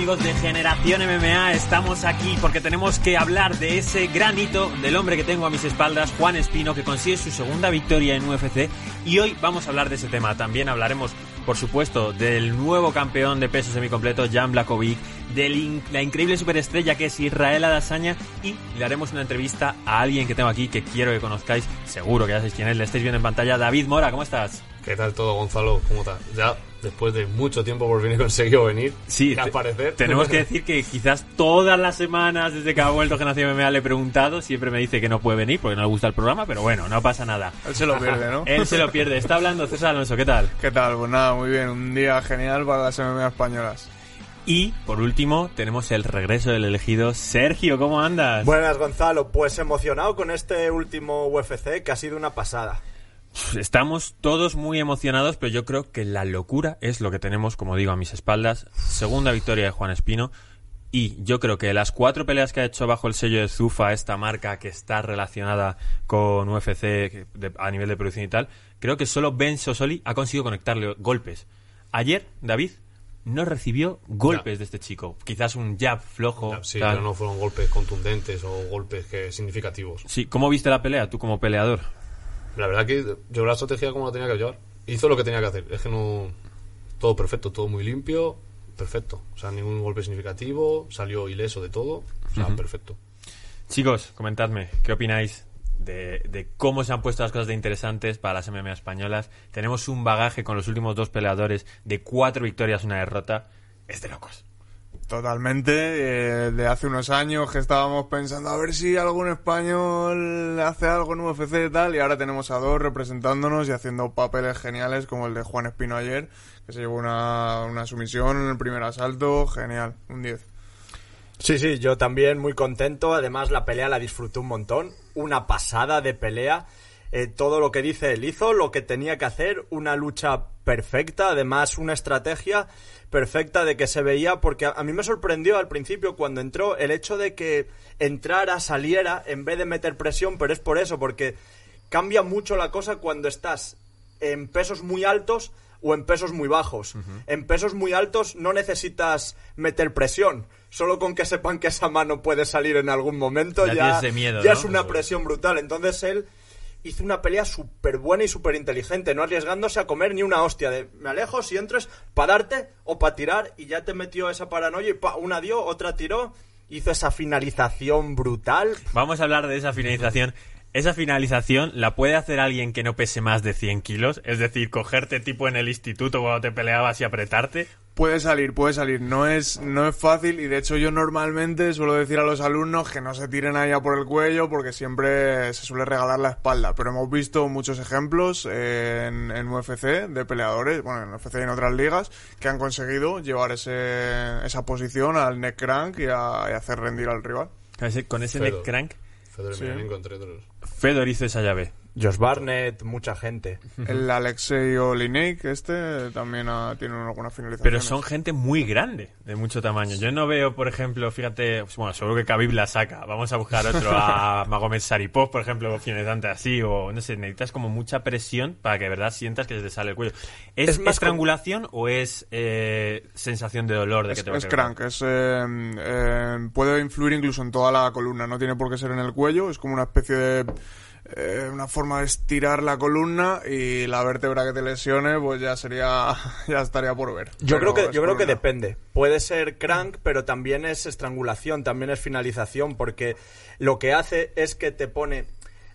amigos de Generación MMA? Estamos aquí porque tenemos que hablar de ese gran hito del hombre que tengo a mis espaldas, Juan Espino, que consigue su segunda victoria en UFC. Y hoy vamos a hablar de ese tema. También hablaremos, por supuesto, del nuevo campeón de peso semicompleto, Jan Blakovic, de la increíble superestrella que es Israel Adesanya y le haremos una entrevista a alguien que tengo aquí que quiero que conozcáis. Seguro que ya sabéis quién es, le estáis viendo en pantalla. David Mora, ¿cómo estás? ¿Qué tal todo, Gonzalo? ¿Cómo estás? Ya después de mucho tiempo por fin he conseguido venir sí, aparecer. Tenemos que decir que quizás todas las semanas desde que ha vuelto Generación MMA le he preguntado, siempre me dice que no puede venir porque no le gusta el programa, pero bueno, no pasa nada. Él se lo pierde, ¿no? Él se lo pierde. Está hablando César Alonso, ¿qué tal? ¿Qué tal? Pues nada, muy bien. Un día genial para las MMA españolas. Y por último, tenemos el regreso del elegido Sergio. ¿Cómo andas? Buenas, Gonzalo. Pues emocionado con este último UFC que ha sido una pasada. Estamos todos muy emocionados, pero yo creo que la locura es lo que tenemos, como digo, a mis espaldas. Segunda victoria de Juan Espino. Y yo creo que las cuatro peleas que ha hecho bajo el sello de Zufa, esta marca que está relacionada con UFC a nivel de producción y tal, creo que solo Ben Sosoli ha conseguido conectarle golpes. Ayer, David, no recibió golpes de este chico. Quizás un jab flojo. sí, pero no fueron golpes contundentes o golpes que significativos. Sí, ¿cómo viste la pelea tú como peleador? La verdad que yo la estrategia como la tenía que llevar. Hizo lo que tenía que hacer. Es que no. Todo perfecto, todo muy limpio, perfecto. O sea, ningún golpe significativo, salió ileso de todo. O sea, perfecto. Chicos, comentadme, ¿qué opináis de, de, cómo se han puesto las cosas de interesantes para las MMA españolas? Tenemos un bagaje con los últimos dos peleadores de cuatro victorias, una derrota. Es de locos. Totalmente. Eh, de hace unos años que estábamos pensando a ver si algún español hace algo en UFC y tal, y ahora tenemos a dos representándonos y haciendo papeles geniales como el de Juan Espino ayer, que se llevó una, una sumisión en el primer asalto. Genial, un 10. Sí, sí, yo también muy contento. Además, la pelea la disfruté un montón. Una pasada de pelea. Eh, todo lo que dice él hizo, lo que tenía que hacer, una lucha perfecta, además una estrategia perfecta de que se veía, porque a, mí me sorprendió al principio cuando entró el hecho de que entrara, saliera, en vez de meter presión, pero es por eso, porque cambia mucho la cosa cuando estás en pesos muy altos o en pesos muy bajos. En pesos muy altos no necesitas meter presión. Solo con que sepan que esa mano puede salir en algún momento ya, ya es una presión brutal. Entonces él hizo una pelea súper buena y súper inteligente, no arriesgándose a comer ni una hostia. De me alejo, si entro es para darte o para tirar y ya te metió esa paranoia y pa, una dio, otra tiró. Hizo esa finalización brutal. Vamos a hablar de esa finalización. Esa finalización la puede hacer alguien que no pese más de 100 kilos, es decir, cogerte tipo en el instituto cuando te peleabas y apretarte, Puede salir, puede salir. No es, no es fácil y de hecho yo normalmente suelo decir a los alumnos que no se tiren allá por el cuello porque siempre se suele regalar la espalda. Pero hemos visto muchos ejemplos en, en UFC de peleadores, bueno, en UFC y en otras ligas, que han conseguido llevar ese, esa posición al neck crank y, a, hacer rendir al rival. Con ese neck crank. Fedor, sí. Fedor hizo esa llave. Josh Barnett, mucha gente. El Alexei Olinik, este también tiene alguna finalización. Pero son gente muy grande, de mucho tamaño. Yo no veo, por ejemplo, fíjate, bueno, seguro que Khabib la saca. Vamos a buscar otro, a Magomed Saripov, por ejemplo, finalizante así, o no sé, necesitas como mucha presión para que de verdad sientas que se te sale el cuello. ¿Es, estrangulación o es eh, sensación de dolor de que te Es crank, es, eh, eh, puede influir incluso en toda la columna, no tiene por qué ser en el cuello, es como una especie de eh, una forma de estirar la columna y la vértebra que te lesione, pues ya sería, ya estaría por ver. Yo creo que, yo creo que depende. Puede ser crank, pero también es estrangulación, también es finalización, porque lo que hace es que te pone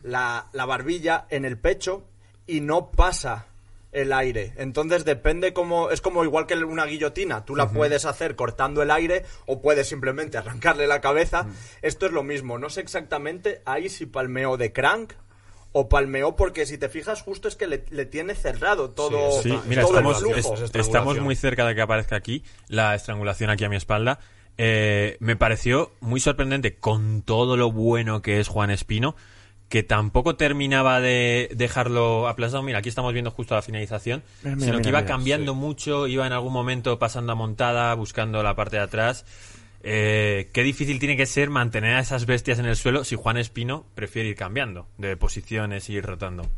la, la barbilla en el pecho y no pasa el aire. Entonces depende como es como igual que una guillotina, tú la puedes hacer cortando el aire o puedes simplemente arrancarle la cabeza. Esto es lo mismo, no sé exactamente ahí si palmeo de crank o palmeó porque si te fijas justo es que le, tiene cerrado todo, sí, Mira, estamos, estamos muy cerca de que aparezca aquí la estrangulación aquí a mi espalda. Eh, me pareció muy sorprendente con todo lo bueno que es Juan Espino que tampoco terminaba de dejarlo aplastado. Mira, aquí estamos viendo justo la finalización, sino que iba cambiando mucho, iba en algún momento pasando a montada, buscando la parte de atrás. Eh, qué difícil tiene que ser mantener a esas bestias en el suelo si Juan Espino prefiere ir cambiando de posiciones y ir rotando.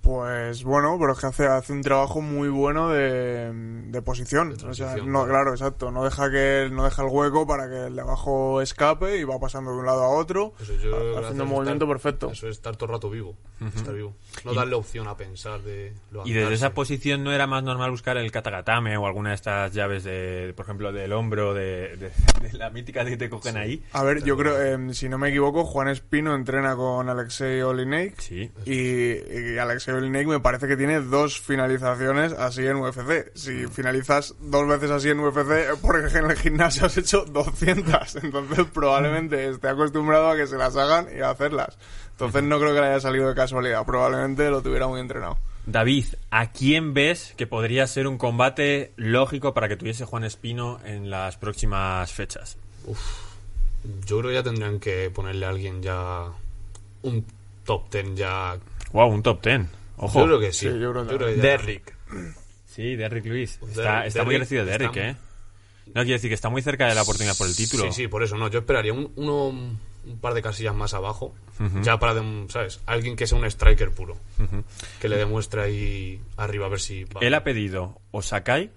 Pues bueno, pero es que hace, hace un trabajo muy bueno de, de posición. De o sea, no, claro. exacto. No deja que no deja el hueco para que el de abajo escape y va pasando de un lado a otro, Eso yo haciendo un movimiento estar- perfecto. Eso es estar todo el rato vivo. Estar vivo. No Y- darle opción a pensar de Y desde esa posición no era más normal buscar el katagatame o alguna de estas llaves de, por ejemplo, del hombro, de, de- de la mítica que te cogen ahí. A ver, yo creo, eh, si no me equivoco, Juan Espino entrena con Alexei Olineik. Sí. Y, y Alexei Olineik me parece que tiene dos finalizaciones así en UFC. Si finalizas dos veces así en UFC porque en el gimnasio has hecho 200. Entonces probablemente esté acostumbrado a que se las hagan y a hacerlas. Entonces no creo que le haya salido de casualidad. Probablemente lo tuviera muy entrenado. David, ¿a quién ves que podría ser un combate lógico para que tuviese Juan Espino en las próximas fechas? Yo creo que ya tendrían que ponerle a alguien ya un top ten ya. Wow, un top ten. Ojo. Yo creo que sí. Sí, yo creo que Derrick. Sí, Derrick Lewis. Derrick- Está, está muy crecido Derrick, está- ¿eh? No quiere decir que está muy cerca de la oportunidad por el título. Sí, sí, por eso no. Yo esperaría un, uno, un par de casillas más abajo. Ya para, dem- ¿sabes? Alguien que sea un striker puro. Que le demuestre ahí arriba a ver si. va. Él ha pedido o Sakai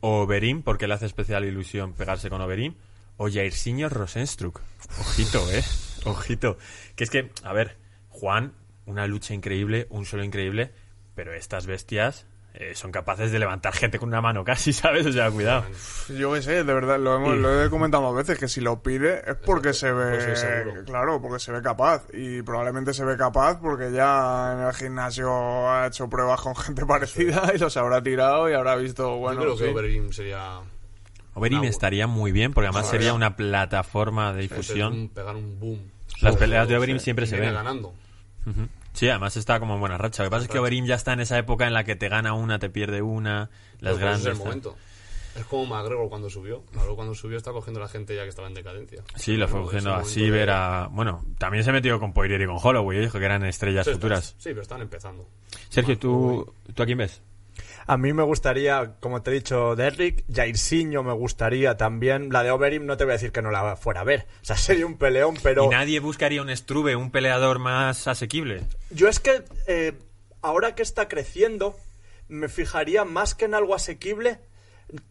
o Oberim, porque le hace especial ilusión pegarse con Oberim, o Jairzinho Rosenstruck. Ojito, ¿eh? Ojito. Que es que, a ver, Juan, una lucha increíble, un solo increíble, pero estas bestias eh, son capaces de levantar gente con una mano casi, ¿sabes? O sea, cuidado. Yo qué sé, de verdad, lo, hemos, lo he comentado más veces, que si lo pide es porque se Pues ve, seguro. claro, porque se ve capaz. Y probablemente se ve capaz porque ya en el gimnasio ha hecho pruebas con gente parecida y los habrá tirado y habrá visto, bueno, Yo creo que. Overeem sería. Oberim estaría muy bien, porque además sería una plataforma de es difusión. un- pegar un boom. Las peleas de Overeem siempre y se ven. ganando. Sí, además está como en buena racha. Lo que pasa es que. Oberim ya está en esa época en la que te gana una, te pierde una, las Pero pues grandes. Es el momento. Es como McGregor cuando subió. McGregor cuando subió está cogiendo a la gente ya que estaba en decadencia. Sí, lo fue cogiendo a Siever, a... Bueno, también se metió con Poirier y con Holloway, dijo que eran estrellas Sí, futuras. Sí, pero están empezando. Sergio, ¿tú, ¿tú a quién ves? A mí me gustaría, como te he dicho, Derrick, Jairzinho me gustaría también. La de Overeem no te voy a decir que no la fuera a ver. O sea, sería un peleón, pero... ¿Y nadie buscaría un Struve, un peleador más asequible? Yo es que eh, ahora que está creciendo, me fijaría más que en algo asequible,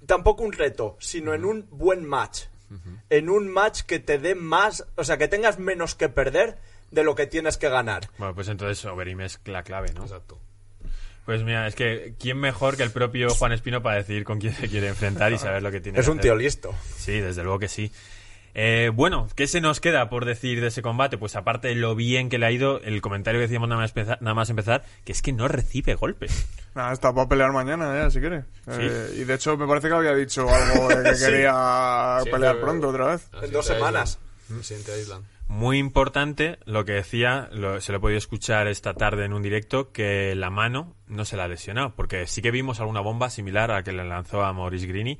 tampoco un reto, sino en un buen match. En un match que te dé más, o sea, que tengas menos que perder de lo que tienes que ganar. Bueno, pues entonces Oberim es la clave, ¿no? Exacto. Pues mira, es que ¿quién mejor que el propio Juan Espino para decidir con quién se quiere enfrentar y saber lo que tiene Es que un hacer? tío listo. Sí, desde luego que sí. Eh, bueno, ¿qué se nos queda por decir de ese combate? Pues aparte de lo bien que le ha ido, el comentario que decíamos nada más empezar, nada más empezar que es que no recibe golpes. Nada, está para pelear mañana, ya, si quiere. Eh, y de hecho me parece que había dicho algo de que Sí. quería Sí, pelear pronto otra vez. En dos semanas. Aíslan. Muy importante lo que decía, lo- se lo he podido escuchar esta tarde en un directo, que la mano no se la ha lesionado, porque sí que vimos alguna bomba similar a la que le lanzó a Maurice Grini.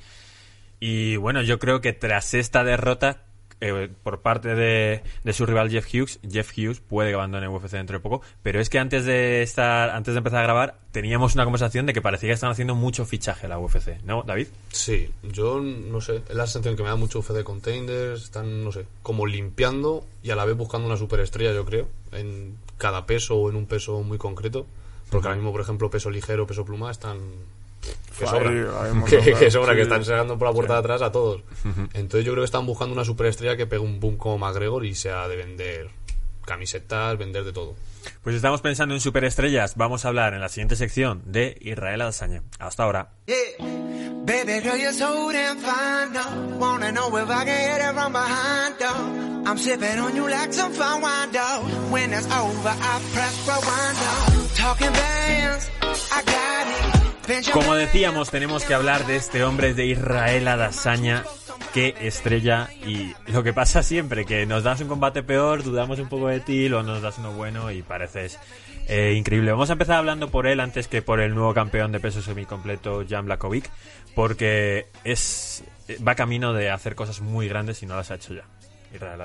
Y bueno, yo creo que tras esta derrota eh, por parte de, de su rival Jeff Hughes, Jeff Hughes puede que abandone UFC dentro de poco, pero es que antes de estar, antes de empezar a grabar, teníamos una conversación de que parecía que están haciendo mucho fichaje la UFC, ¿no, David? Sí, yo no sé, es la sensación que me da mucho UFC Containers, están, no sé, como limpiando y a la vez buscando una superestrella, yo creo, en cada peso o en un peso muy concreto. Porque ahora mismo, por ejemplo, peso ligero, peso pluma están. Que sobra. que, sobra, Sí. que están sacando por la puerta de atrás a todos. Entonces yo creo que están buscando una superestrella que pegue un boom como McGregor y sea de vender camisetas, vender de todo. Pues estamos pensando en superestrellas, vamos a hablar en la siguiente sección de Israel Adesanya. Hasta ahora. Yeah. Como decíamos, tenemos que hablar de este hombre de Israel Adesanya. Qué estrella y lo que pasa siempre, que nos das un combate peor, dudamos un poco de ti, luego nos das uno bueno y pareces eh, increíble. Vamos a empezar hablando por él antes que por el nuevo campeón de peso semicompleto, Jan Blakovic, porque es va camino de hacer cosas muy grandes y no las ha hecho ya. Israel.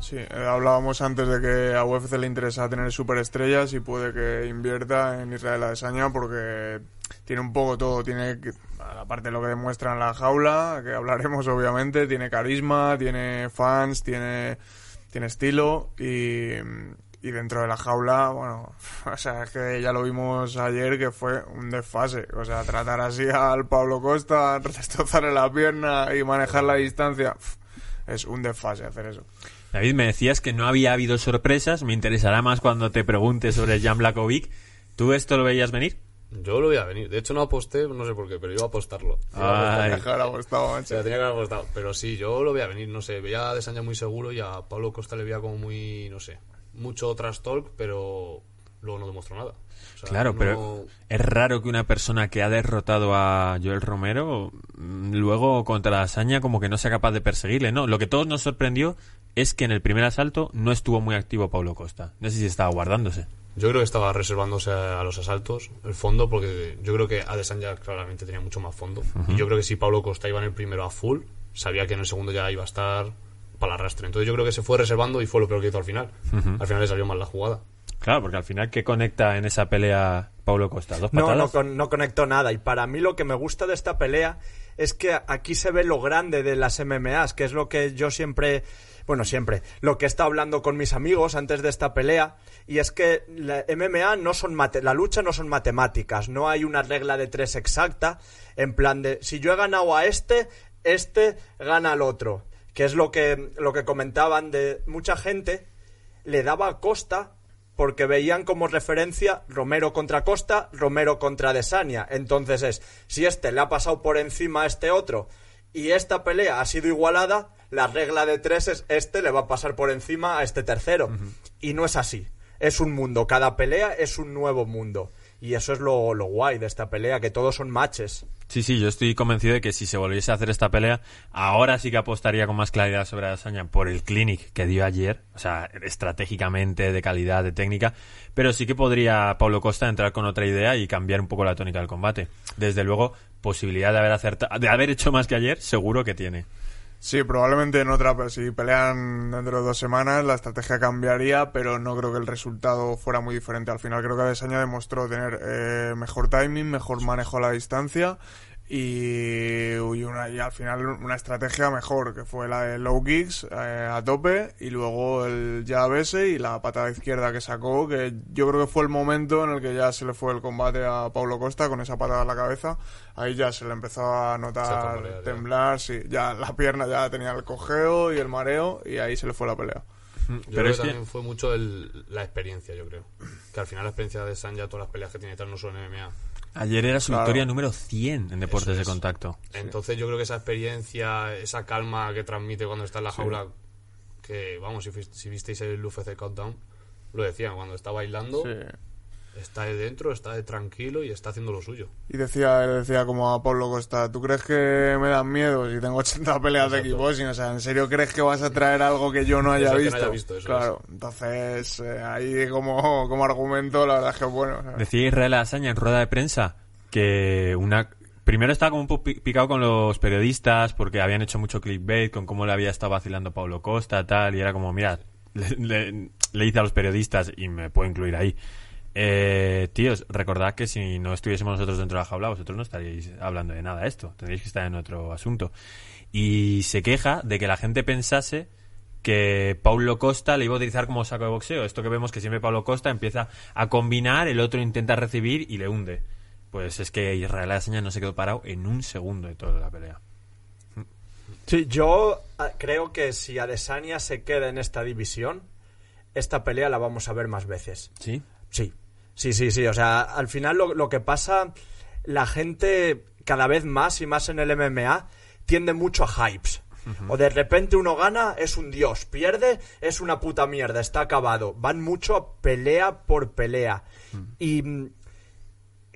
Sí, eh, hablábamos antes de que a UFC le interesa tener superestrellas y puede que invierta en Israel Adesanya porque tiene un poco todo. Tiene, aparte de lo que demuestra en la jaula, que hablaremos obviamente, tiene carisma, tiene fans, tiene, tiene estilo y, y dentro de la jaula, bueno, o sea, es que ya lo vimos ayer que fue un desfase. O sea, tratar así al Pablo Costa, destrozarle la pierna y manejar la distancia, es un desfase hacer eso. David, me decías que no había habido sorpresas. Me interesará más cuando te pregunte sobre Jan Blakovic. ¿Tú esto lo veías venir? Yo lo voy a venir. De hecho, no aposté, no sé por qué, pero iba a apostarlo. Ay. Tenía que haber apostado, macho. Tenía que haber apostado. Pero sí, yo lo voy a venir. No sé, veía a Desanya muy seguro y a Pablo Costa le veía como muy, no sé, mucho trash talk, pero luego no demostró nada. O sea, Claro, no- pero es raro que una persona que ha derrotado a Joel Romero mm, luego contra la hazaña como que no sea capaz de perseguirle, ¿no? Lo que todos nos sorprendió es que en el primer asalto no estuvo muy activo Pablo Costa. No sé si estaba guardándose. Yo creo que estaba reservándose a, a los asaltos el fondo porque yo creo que Adesanya claramente tenía mucho más fondo. Y yo creo que si Pablo Costa iba en el primero a full, sabía que en el segundo ya iba a estar para el arrastre. Entonces yo creo que se fue reservando y fue lo peor que hizo al final. Al final le salió mal la jugada. Claro, porque al final, ¿qué conecta en esa pelea Pablo Costa? ¿Dos No, no, con- no conectó nada. Y para mí lo que me gusta de esta pelea es que aquí se ve lo grande de las MMAs, que es lo que yo siempre, bueno, siempre, lo que he estado hablando con mis amigos antes de esta pelea, y es que la MMA no son mate- la lucha no son matemáticas, no hay una regla de tres exacta, en plan de si yo he ganado a este, este gana al otro, que es lo que, lo que comentaban de mucha gente le daba a Costa porque veían como referencia Romero contra Costa, Romero contra Desania. Entonces es, si este le ha pasado por encima a este otro y esta pelea ha sido igualada, la regla de tres es este le va a pasar por encima a este tercero. Y no es así. Es un mundo. Cada pelea es un nuevo mundo. Y eso es lo, lo guay de esta pelea, que todos son matches. Sí, sí, yo estoy convencido de que si se volviese a hacer esta pelea, ahora sí que apostaría con más claridad sobre Adesanya por el clinic que dio ayer, o sea, estratégicamente, de calidad, de técnica, pero sí que podría Pablo Costa entrar con otra idea y cambiar un poco la tónica del combate. Desde luego, posibilidad de haber acertado, de haber hecho más que ayer, seguro que tiene. Sí, probablemente en otra, si pelean dentro de dos semanas, la estrategia cambiaría, pero no creo que el resultado fuera muy diferente. Al final creo que Adesanya demostró tener eh, mejor timing, mejor manejo a la distancia y, y una, y al final una estrategia mejor, que fue la de low kicks eh, a tope y luego el jab ese y la patada izquierda que sacó, que yo creo que fue el momento en el que ya se le fue el combate a Paulo Costa con esa patada en la cabeza. Ahí ya se le empezó a notar tambalear, ya. temblar, sí, ya la pierna ya tenía el cojeo y el mareo y ahí se le fue la pelea. Yo Pero creo es que que- también fue mucho el- la experiencia, yo creo. Que al final la experiencia de Sanya, todas las peleas que tiene tal, no son MMA. Ayer era su Claro. victoria número 100 en deportes de contacto. Entonces yo creo que esa experiencia, esa calma que transmite cuando está en la jaula, que vamos, si, visteis el UFC Countdown, lo decían, cuando está bailando, está de dentro, está de tranquilo y está haciendo lo suyo. Y decía, decía como a Pablo Costa, ¿tú crees que me dan miedo si tengo 80 peleas de Exacto. kickboxing? O sea, ¿en serio crees que vas a traer algo que yo no haya Eso que no visto? haya visto, eso claro, entonces eh, ahí como, como argumento la verdad es que es bueno. o sea. Decía Israel Azaña en rueda de prensa que una primero estaba como un poco pi- picado con los periodistas porque habían hecho mucho clickbait con cómo le había estado vacilando Pablo Costa tal y era como mira le, le, le hice a los periodistas y me puedo incluir ahí eh, tíos recordad que si no estuviésemos nosotros dentro de la jaula vosotros no estaríais hablando de nada de esto tendríais que estar en otro asunto y se queja de que la gente pensase que Paulo Costa le iba a utilizar como saco de boxeo. Esto que vemos que siempre Paulo Costa empieza a combinar, el otro intenta recibir y le hunde. Pues es que Israel Adesanya no se quedó parado en un segundo de toda la pelea. Sí, yo ah, creo que si Adesanya se queda en esta división, esta pelea la vamos a ver más veces. ¿Sí? Sí, sí, sí, sí. O sea, al final lo, lo que pasa, la gente cada vez más y más en el MMA tiende mucho a hypes. O de repente uno gana, es un dios. Pierde, es una puta mierda, está acabado. Van mucho a pelea por pelea. Y mm,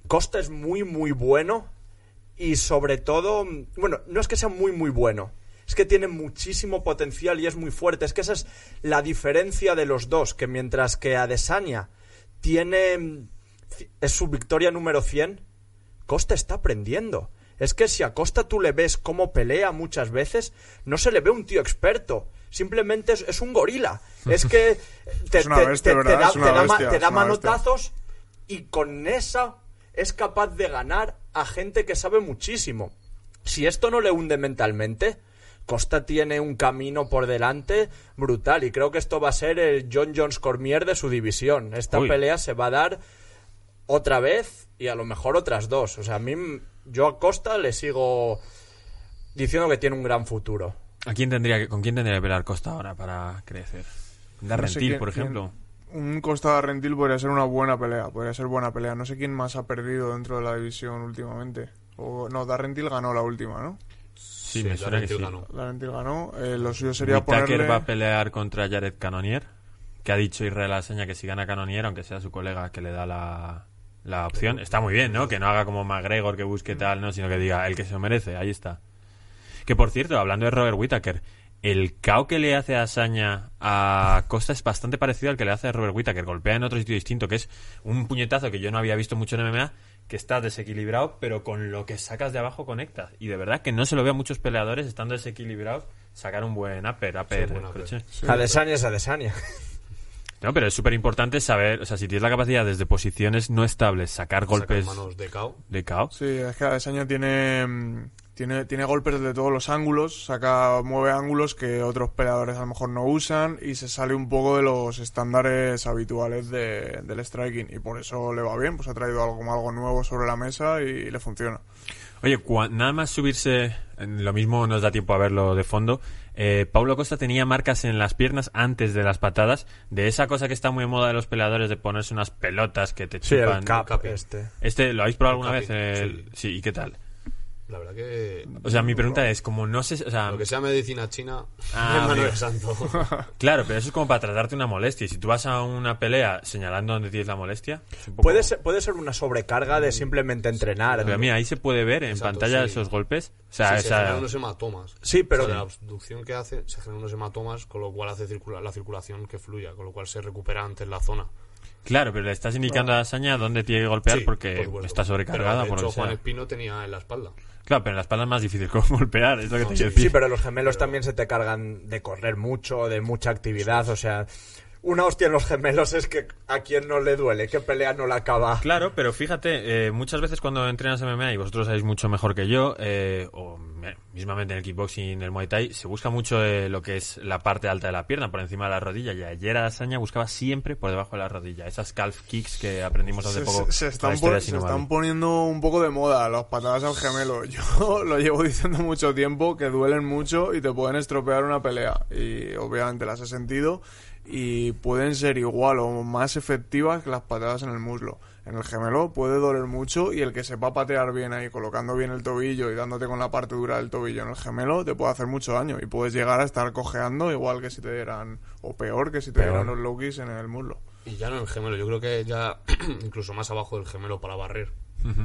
Costa es muy, muy bueno. Y sobre todo, mm, bueno, no es que sea muy, muy bueno. Es que tiene muchísimo potencial y es muy fuerte. Es que esa es la diferencia de los dos. Que mientras que Adesanya tiene. Es su victoria número 100. Costa está aprendiendo. Es que si a Costa tú le ves cómo pelea muchas veces, no se le ve un tío experto. Simplemente es, es un gorila. Es que te, Es una te- bestia, te- te ¿verdad? da, te da ma- bestia, te da es una bestia. manotazos y con esa es capaz de ganar a gente que sabe muchísimo. Si esto no le hunde mentalmente, Costa tiene un camino por delante brutal y creo que esto va a ser el John Jones Cormier de su división. Esta Uy. pelea se va a dar otra vez y a lo mejor otras dos. O sea, a mí, yo a Costa le sigo diciendo que tiene un gran futuro. ¿A quién tendría que, ¿Con quién tendría que pelear Costa ahora para crecer? No sé por ejemplo. quién- Un Costa Rentil podría ser una buena pelea, podría ser buena pelea. No sé quién más ha perdido dentro de la división últimamente. O, no, Darrentil ganó la última, ¿no? Sí, me suena que sí. ganó. Darrentil ganó. Eh, lo suyo sería Whittaker ponerle... va a pelear contra Jared Cannonier, que ha dicho Israel Aseña que si gana Cannonier, aunque sea su colega que le da la, la opción, está muy bien, ¿no? Que no haga como McGregor que busque tal, ¿no? Sino que diga el que se lo merece, ahí está. Que por cierto, hablando de Robert Whittaker, el KO que le hace a Asaña a Costa es bastante parecido al que le hace a Robert Whittaker. Golpea en otro sitio distinto, que es un puñetazo que yo no había visto mucho en MMA, que está desequilibrado, pero con lo que sacas de abajo conectas. Y de verdad que no se lo veo a muchos peleadores estando desequilibrados sacar un buen upper, upper. Adesanya es Adesanya. No, pero es súper importante saber, o sea, si tienes la capacidad desde posiciones no estables sacar Sacar golpes manos de KO. de KO. Sí, es que Adesanya tiene, mm, tiene, tiene golpes de todos los ángulos, saca, mueve ángulos que otros peleadores a lo mejor no usan y se sale un poco de los estándares habituales de- del striking y por eso le va bien, pues ha traído algo como algo nuevo sobre la mesa y le funciona. Oye, cua- nada más subirse, en- lo mismo nos da tiempo a verlo de fondo. Eh, Paulo Costa tenía marcas en las piernas antes de las patadas, de esa cosa que está muy moda de los peleadores de ponerse unas pelotas que te Sí, chupan. el cap capi. este. Este, ¿lo habéis probado alguna vez? sí. ¿y qué tal? La verdad que O sea, mi pregunta es, como no sé, o sea, lo que sea medicina china, Ah, de santo. claro, pero eso es como para tratarte una molestia. Y si tú vas a una pelea señalando dónde tienes la molestia, poco- Puede ser, puede ser una sobrecarga de simplemente entrenar. Pero mira, ahí se puede ver en Exacto, pantalla sí. esos golpes. O sea, Sí, se generan unos hematomas. Sí, pero- O sea, la abducción que hace, se generan unos hematomas, con lo cual hace circula- la circulación que fluya, con lo cual se recupera antes la zona. Claro, pero le estás indicando a Saña dónde tiene que golpear Sí, porque por está sobrecargada. Pero, por de lo hecho, que sea. Juan Espino tenía en la espalda. Claro, pero en la espalda es más difícil como golpear, es lo que te Sí, decir. pero los gemelos también se te cargan de correr mucho, de mucha actividad, o sea, una hostia en los gemelos es que a quien no le duele, que pelea no la acaba. Claro, pero fíjate, eh, muchas veces cuando entrenas MMA, y vosotros sabéis mucho mejor que yo, eh, o eh, mismamente en el kickboxing, en el muay thai, se busca mucho eh, lo que es la parte alta de la pierna, por encima de la rodilla, y ayer Asaña buscaba siempre por debajo de la rodilla, esas calf kicks que aprendimos hace Se, poco. se- se están, de se están poniendo un poco de moda las patadas al gemelo. Yo lo llevo diciendo mucho tiempo que duelen mucho y te pueden estropear una pelea. Y obviamente las he sentido y pueden ser igual o más efectivas que las patadas en el muslo. En el gemelo puede doler mucho y el que sepa patear bien ahí, colocando bien el tobillo y dándote con la parte dura del tobillo en el gemelo, te puede hacer mucho daño y puedes llegar a estar cojeando igual que si te dieran, o peor que si te dieran los low kicks en el muslo. Y ya no en el gemelo, yo creo que ya incluso más abajo del gemelo para barrer.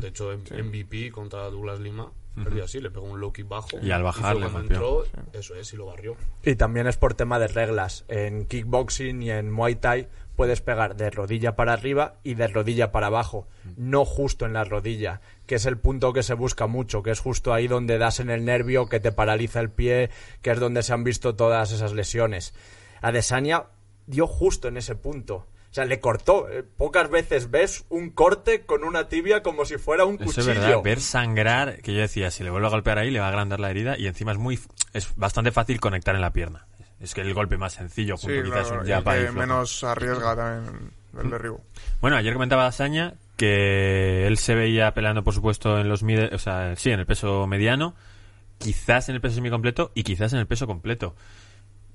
De hecho, en MVP contra Douglas Lima, perdió así, le pegó un low kick bajo. Y al bajar hizo le cuando rompió. entró, eso es, y lo barrió. Y también es por tema de reglas. En kickboxing y en muay thai puedes pegar de rodilla para arriba y de rodilla para abajo, no justo en la rodilla, que es el punto que se busca mucho, que es justo ahí donde das en el nervio, que te paraliza el pie, que es donde se han visto todas esas lesiones. Adesanya dio justo en ese punto. O sea, le cortó. Eh, Pocas veces ves un corte con una tibia como si fuera un Eso cuchillo. es verdad, ver sangrar, que yo decía, si le vuelve a golpear ahí le va a agrandar la herida y encima es muy es bastante fácil conectar en la pierna. Es que el golpe más sencillo, Sí, junto quizás claro, un y jab que menos arriesga también el derribo. Bueno, ayer comentaba Asaña que él se veía peleando, por supuesto, en los mide, o sea, sí, en el peso mediano, quizás en el peso semicompleto y quizás en el peso completo.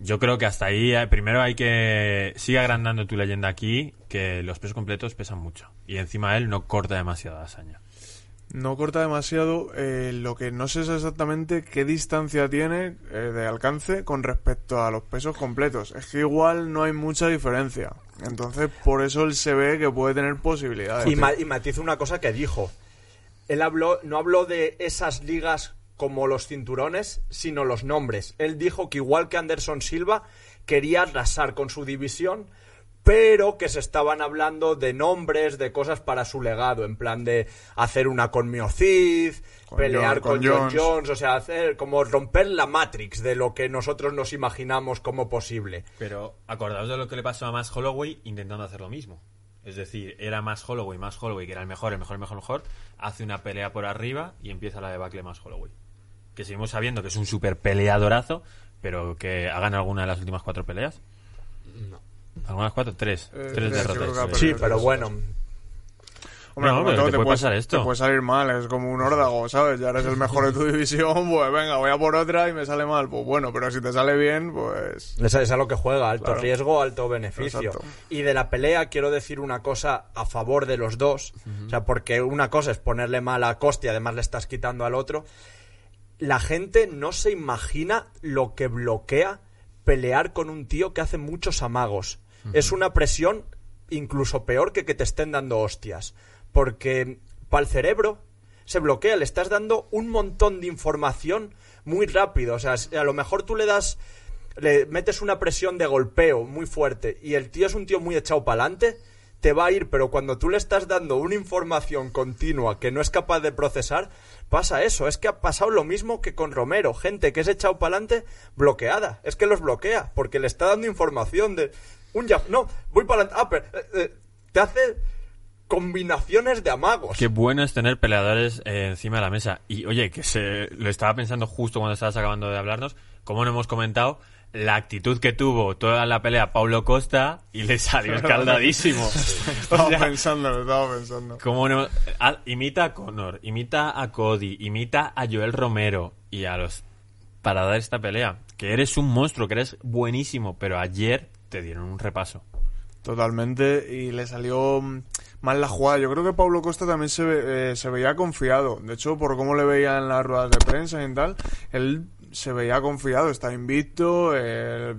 Yo creo que hasta ahí, eh, primero hay que sigue agrandando tu leyenda aquí, que los pesos completos pesan mucho. Y encima él no corta demasiado a Asaña. No corta demasiado, eh, lo que no sé es exactamente qué distancia tiene eh, de alcance con respecto a los pesos completos. Es que igual no hay mucha diferencia. Entonces, por eso él se ve que puede tener posibilidades. Y, ma- y matizo una cosa que dijo. Él habló, no habló de esas ligas como los cinturones, sino los nombres. Él dijo que igual que Anderson Silva quería arrasar con su división, pero que se estaban hablando de nombres, de cosas para su legado, en plan de hacer una con Miocic, Con pelear John- con, con John Jones. Jones, o sea, hacer como romper la Matrix de lo que nosotros nos imaginamos como posible. Pero acordaos de lo que le pasó a Max Holloway intentando hacer lo mismo. Es decir, era más Holloway, más Holloway, que era el mejor, el mejor, el mejor, el mejor. Hace una pelea por arriba y empieza la debacle más Holloway. Que seguimos sabiendo que es un super peleadorazo, pero que hagan alguna de las últimas cuatro peleas. No. ¿Algunas cuatro? Tres. Eh, tres derrotas. sí. Sí, pero bueno, Hombre, No, todo, te puede pasar esto. Te puede salir mal, es como un órdago, ¿sabes? Ya eres el mejor de tu división, pues venga, voy a por otra y me sale mal. Pues bueno, pero si te sale bien, pues... Es, es a lo que juega, alto Claro. riesgo, alto beneficio. Exacto. Y de la pelea quiero decir una cosa a favor de los dos. O sea, porque una cosa es ponerle mal a Costa y además le estás quitando al otro. La gente no se imagina lo que bloquea pelear con un tío que hace muchos amagos. Es una presión incluso peor que que te estén dando hostias. Porque para el cerebro se bloquea, le estás dando un montón de información muy rápido. O sea, a lo mejor tú le das, le metes una presión de golpeo muy fuerte y el tío es un tío muy echado para adelante, te va a ir, pero cuando tú le estás dando una información continua que no es capaz de procesar, pasa eso. Es que ha pasado lo mismo que con Romero. Gente que es echado para adelante bloqueada. Es que los bloquea porque le está dando información de un jab. No, voy para adelante. Ah, pero, eh, eh, te hace combinaciones de amagos. Qué bueno es tener peleadores eh, encima de la mesa. Y oye, que se lo estaba pensando justo cuando estabas acabando de hablarnos, como no hemos comentado, la actitud que tuvo toda la pelea Paulo Costa y le salió escaldadísimo. Estaba pensando, estaba pensando. No- ah, imita a Conor, imita a Cody, imita a Joel Romero y a los para dar esta pelea. Que eres un monstruo, que eres buenísimo, pero ayer te dieron un repaso. Totalmente, y le salió mm, mal la jugada. Yo creo que Pablo Costa también se, ve- eh, se veía confiado. De hecho, por cómo le veía en las ruedas de prensa y tal, él se veía confiado, está invicto, eh,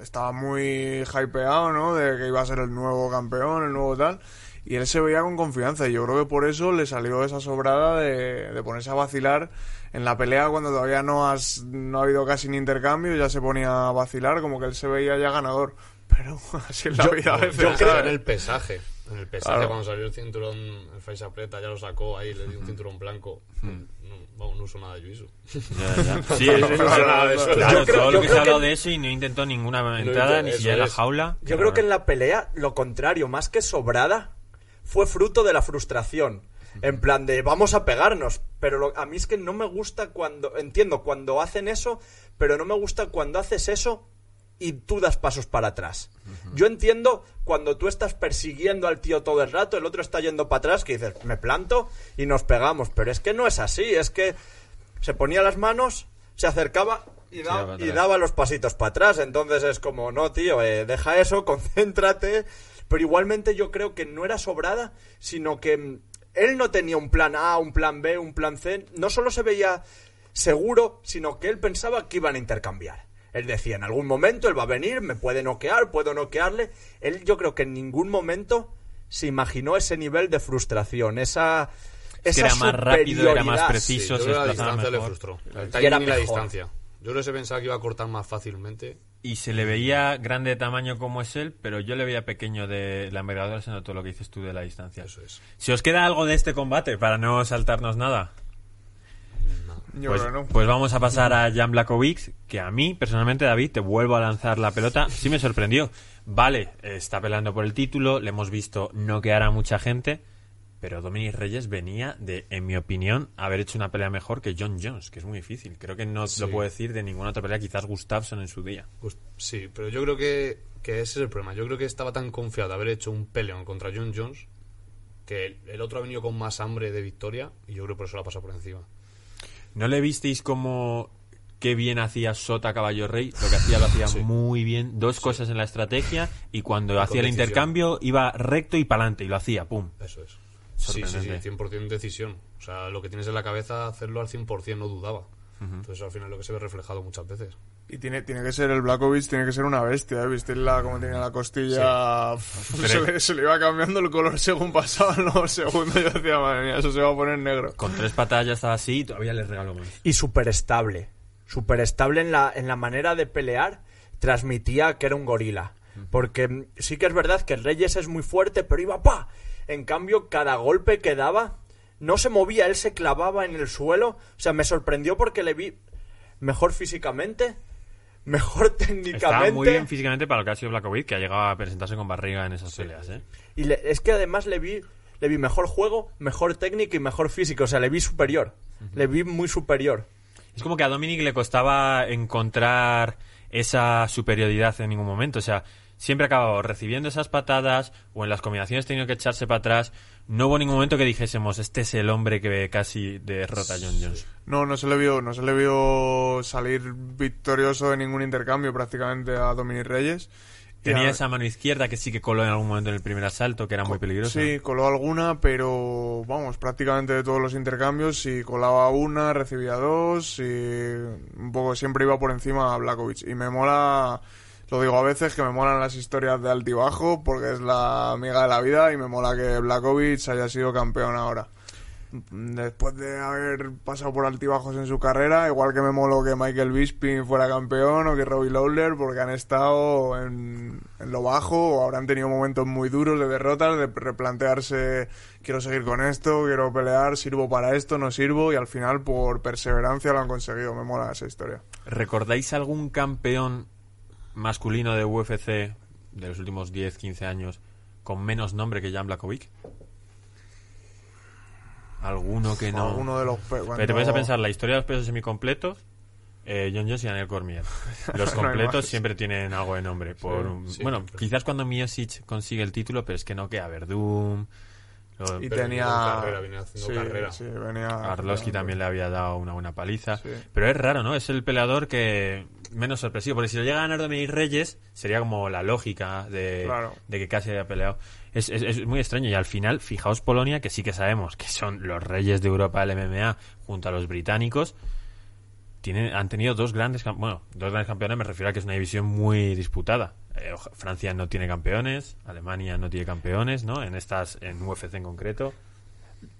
estaba muy hypeado, ¿no? De que iba a ser el nuevo campeón, el nuevo tal. Y él se veía con confianza y yo creo que por eso le salió esa sobrada de, de ponerse a vacilar en la pelea cuando todavía no, has, no ha habido casi ni intercambio, ya se ponía a vacilar como que él se veía ya ganador. Pero así es la vida a veces, Yo creo en el pesaje. En el pesaje, Claro. cuando salió el cinturón, el Face aprieta, ya lo sacó ahí, le dio un cinturón blanco. No, vamos, no uso nada de Jiu-Jitsu. Sí, sí, No uso nada de eso. Claro, Yo creo- todo yo lo que se ha hablado que- de eso y no intentó ninguna No entrada, ni siquiera en la jaula. Yo creo que en la pelea, lo contrario, más que sobrada, fue fruto de la frustración. En plan de vamos a pegarnos. Pero lo- a mí es que no me gusta cuando. Entiendo cuando hacen eso, pero no me gusta cuando haces eso y tú das pasos para atrás. Yo entiendo cuando tú estás persiguiendo al tío todo el rato, el otro está yendo para atrás, que dices, me planto y nos pegamos. Pero es que no es así, es que se ponía las manos, se acercaba y, da- daba los pasitos para atrás. Entonces es como, no, tío, eh, deja eso, concéntrate. Pero igualmente yo creo que no era sobrada, sino que mm, él no tenía un plan A, un plan B, un plan C. No solo se veía seguro, sino que él pensaba que iban a intercambiar. Él decía, en algún momento él va a venir, me puede noquear, puedo noquearle. Él yo creo que en ningún momento se imaginó ese nivel de frustración, esa... Es que esa era más rápido, era más preciso. Sí, se yo creo que la distancia le frustró. El Y timing era y la mejor. distancia. Yo creo que se pensaba que iba a cortar más fácilmente. Y se le veía grande de tamaño como es él, pero yo le veía pequeño de la envergadura, se notó lo que dices tú de la distancia. Eso es. Si os queda algo de este combate, para no saltarnos nada, Yo pues, creo no. pues vamos a pasar a Jan Blakovic, que a mí, personalmente, David, te vuelvo a lanzar la pelota. Sí me sorprendió. Vale, está peleando por el título, le hemos visto noquear a mucha gente, pero Dominic Reyes venía de, en mi opinión, haber hecho una pelea mejor que John Jones, que es muy difícil. Creo que no Sí. lo puedo decir de ninguna otra pelea, quizás Gustafsson en su día. Pues, sí, pero yo creo que, que ese es el problema. Yo creo que estaba tan confiado de haber hecho un peleón contra John Jones que el, el otro ha venido con más hambre de victoria y yo creo que por eso la pasa por encima. ¿No le visteis como qué bien hacía Sota Caballo Rey? Lo que hacía lo hacía Sí. muy bien. Dos cosas en la estrategia y cuando hacía el intercambio iba recto y para adelante y lo hacía, pum. Eso es. Sí, sí, sí, Sorprendente. 100% decisión. O sea, lo que tienes en la cabeza, hacerlo al 100% no dudaba. Entonces al final lo que se ve reflejado muchas veces. Y tiene, tiene que ser el Blackovich, tiene que ser una bestia, ¿eh? ¿Viste la, cómo tenía la costilla? Se, le, se le iba cambiando el color según pasaban los segundos. Yo decía, madre mía, eso se va a poner negro. Con tres patadas ya estaba así y todavía les regalo más. y súper estable. Súper estable en la, en la manera de pelear. Transmitía que era un gorila. Porque sí que es verdad que Reyes es muy fuerte, pero iba pa. En cambio, cada golpe que daba no se movía, él se clavaba en el suelo. O sea, me sorprendió porque le vi mejor físicamente, mejor técnicamente. Está muy bien físicamente para lo que ha sido Blakovic, que ha llegado a presentarse con barriga en esas peleas, ¿eh? Y le- es que además le vi, le vi mejor juego, mejor técnica y mejor físico. O sea, le vi superior. Le vi muy superior. Es como que a Dominic le costaba encontrar esa superioridad en ningún momento. O sea, siempre acababa recibiendo esas patadas o en las combinaciones tenido que echarse para atrás. No hubo ningún momento que dijésemos, este es el hombre que casi derrota a John Jones. No, no se le vio, no se le vio salir victorioso en ningún intercambio prácticamente a Dominic Reyes. Tenía a- esa mano izquierda que sí que coló en algún momento en el primer asalto, que era muy peligrosa. Sí, coló alguna, pero vamos, prácticamente de todos los intercambios, si colaba una, recibía dos, y un poco siempre iba por encima a Blakovic. Y me mola, lo digo a veces, que me molan las historias de altibajo, porque es la amiga de la vida, y me mola que Blakovic haya sido campeón ahora. Después de haber pasado por altibajos en su carrera, igual que me molo que Michael Bisping fuera campeón o que Robbie Lawler, porque han estado en, en lo bajo o habrán tenido momentos muy duros de derrotas, de replantearse, quiero seguir con esto, quiero pelear, sirvo para esto, no sirvo, y al final por perseverancia lo han conseguido. Me mola esa historia. ¿Recordáis algún campeón masculino de UFC de los últimos 10, 15 años con menos nombre que Jan Blakovic? ¿Alguno que no? Alguno de los pe- Pero te cuando- pones a pensar, la historia de los pesos semicompletos, eh, John Jones y Daniel Cormier. Los completos siempre tienen algo de nombre. Por, un- sí, bueno, quizás cuando Miosic consigue el título, pero es que no queda Verdum. lo- Y tenía... carrera, venía haciendo sí, carrera. sí, venía... Arlovsky también le había dado una buena paliza. Sí. Pero es raro, ¿no? Es el peleador que menos sorpresivo. Porque si lo llega a ganar Dominic Reyes, sería como la lógica de, Claro. de que casi haya peleado. Es, es- es muy extraño. Y al final, fijaos Polonia, que sí que sabemos que son los reyes de Europa del MMA junto a los británicos. Tienen, han tenido dos grandes, bueno, dos grandes campeones, me refiero a que es una división muy disputada. Eh, Francia no tiene campeones, Alemania no tiene campeones, ¿no? En estas, en UFC en concreto.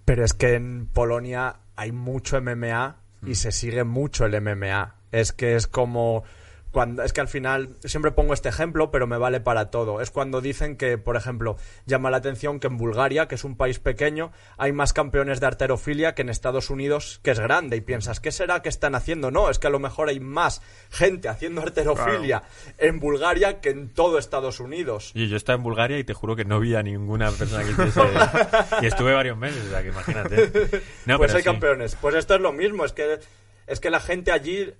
Pero es que en Polonia hay mucho MMA y se sigue mucho el MMA. Es que es como cuando es que al final siempre pongo este ejemplo, pero me vale para todo. Es cuando dicen que, por ejemplo, llama la atención que en Bulgaria, que es un país pequeño, hay más campeones de arterofilia que en Estados Unidos, que es grande. Y piensas, ¿qué será que están haciendo? No, es que a lo mejor hay más gente haciendo arterofilia en Bulgaria que en todo Estados Unidos. Y yo estaba en Bulgaria y te juro que no vi a ninguna persona que hiciese. y estuve varios meses, o sea que imagínate. No, pues hay sí. campeones. Pues esto es lo mismo, es que es que la gente allí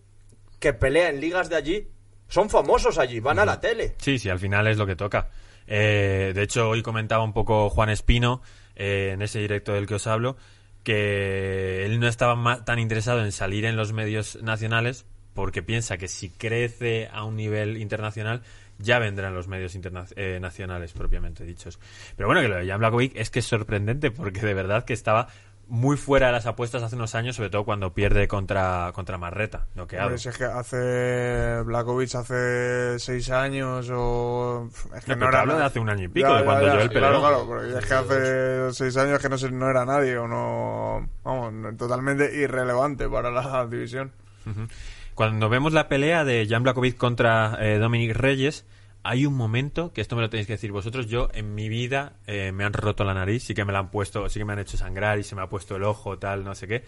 que pelea en ligas de allí son famosos allí, van a la tele. Sí, sí, al final es lo que toca. Eh, de hecho, hoy comentaba un poco Juan Espino, eh, en ese directo del que os hablo, que él no estaba ma- tan interesado en salir en los medios nacionales porque piensa que si crece a un nivel internacional ya vendrán los medios eh, nacionales propiamente dichos. Pero bueno, que lo de Jan Blachowicz es que es sorprendente porque de verdad que estaba muy fuera de las apuestas hace unos años, sobre todo cuando pierde contra, contra Marreta, noqueado. Si es que hace Blakovic hace seis años o es que No, no, pero te era hablo de hace un año y pico, de cuando yo él claro, peleó. claro, porque es que hace seis años que no, se- no era nadie o no vamos totalmente irrelevante para la división Cuando vemos la pelea de Jan Blachowicz contra eh, Dominic Reyes, hay un momento, que esto me lo tenéis que decir vosotros, yo en mi vida eh, me han roto la nariz, sí que me la han puesto, sí que me han hecho sangrar y se me ha puesto el ojo, tal, no sé qué,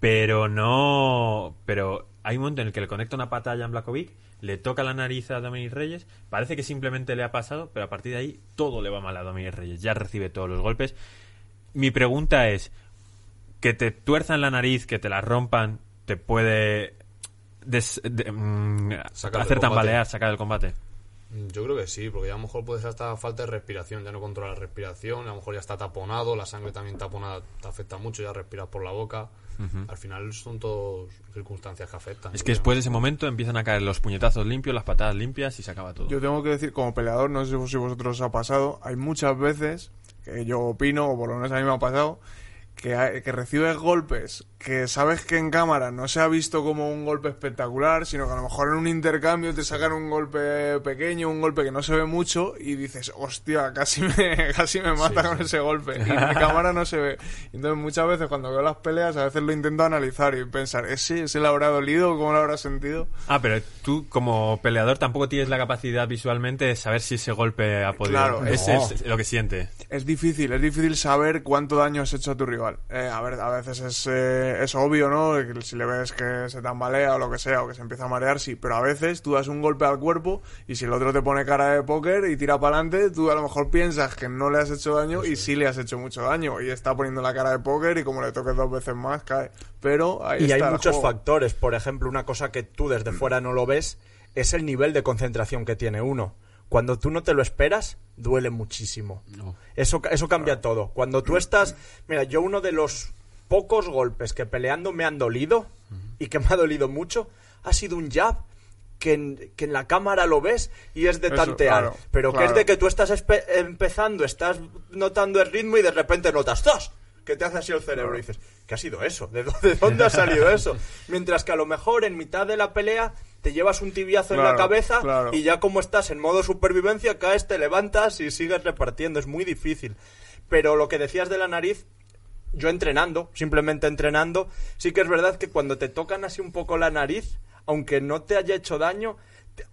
pero no, pero hay un momento en el que le conecta una pata a Jan le toca la nariz a Dominic Reyes, parece que simplemente le ha pasado, pero a partir de ahí todo le va mal a Dominic Reyes, ya recibe todos los golpes. Mi pregunta es, que te tuerzan la nariz, que te la rompan, te puede des- de- mm, hacer tambalear, sacar del combate. Mm, Yo creo que sí, porque ya a lo mejor puede ser hasta falta de respiración, ya no controla la respiración, a lo mejor ya está taponado, la sangre también taponada te afecta mucho, ya respiras por la boca. Al final son todas circunstancias que afectan. Es que después de ese momento empiezan a caer los puñetazos limpios, las patadas limpias y se acaba todo. yo tengo que decir como peleador no sé si vosotros os ha pasado hay muchas veces que yo opino o por lo menos a mí me ha pasado que, que recibes golpes que sabes que en cámara no se ha visto como un golpe espectacular, sino que a lo mejor en un intercambio te sacan un golpe pequeño, un golpe que no se ve mucho y dices, hostia, casi me, casi me mata con ese golpe. Y en cámara no se ve. Entonces muchas veces cuando veo las peleas a veces lo intento analizar y pensar, ¿ese, ese le habrá dolido? ¿Cómo le habrá sentido? Ah, pero tú como peleador tampoco tienes la capacidad visualmente de saber si ese golpe ha podido... Claro, no. es lo que siente. Es difícil, es difícil saber cuánto daño has hecho a tu rival. Rival. Eh, a ver, a veces es, eh, es obvio, ¿no? Si le ves que se tambalea o lo que sea, o que se empieza a marear, sí. Pero a veces tú das un golpe al cuerpo y si el otro te pone cara de póker y tira para adelante, tú a lo mejor piensas que no le has hecho daño y sí le has hecho mucho daño. Y está poniendo la cara de póker y como le toques dos veces más, cae. Pero ahí Y hay está muchos juego. factores. Por ejemplo, una cosa que tú desde fuera no lo ves es el nivel de concentración que tiene uno. Cuando tú no te lo esperas, duele muchísimo. Eso, eso cambia todo. Cuando tú estás... Mira, yo uno de los pocos golpes que peleando me han dolido y que me ha dolido mucho ha sido un jab que en, que en la cámara lo ves y es de Eso, tantear. claro, pero que es de que tú estás empezando, estás notando el ritmo y de repente notas ¡Zas! que te hace así el cerebro y dices, ¿qué ha sido eso? ¿De dónde, de dónde ha salido eso? Mientras que a lo mejor en mitad de la pelea te llevas un tibiazo en la cabeza claro. y ya como estás en modo supervivencia caes, te levantas y sigues repartiendo. Es muy difícil. Pero lo que decías de la nariz, yo entrenando, simplemente entrenando, sí que es verdad que cuando te tocan así un poco la nariz, aunque no te haya hecho daño,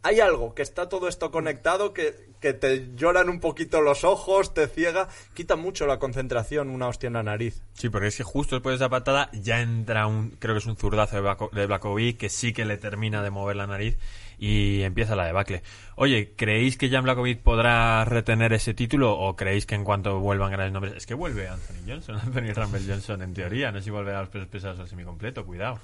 hay algo que está todo esto conectado que, que te lloran un poquito los ojos, te ciega, quita mucho la concentración una hostia en la nariz. Sí, porque es que justo después de esa patada ya entra un, creo que es un zurdazo de, Blako- de Blakovic que sí que le termina de mover la nariz y empieza la debacle. Oye, ¿creéis que Jan Blakovic podrá retener ese título o creéis que en cuanto vuelvan grandes nombres... Es que vuelve Anthony Johnson, Anthony Rumble Johnson en teoría, no sé si volverá a los pesos pesados al semicompleto, cuidado.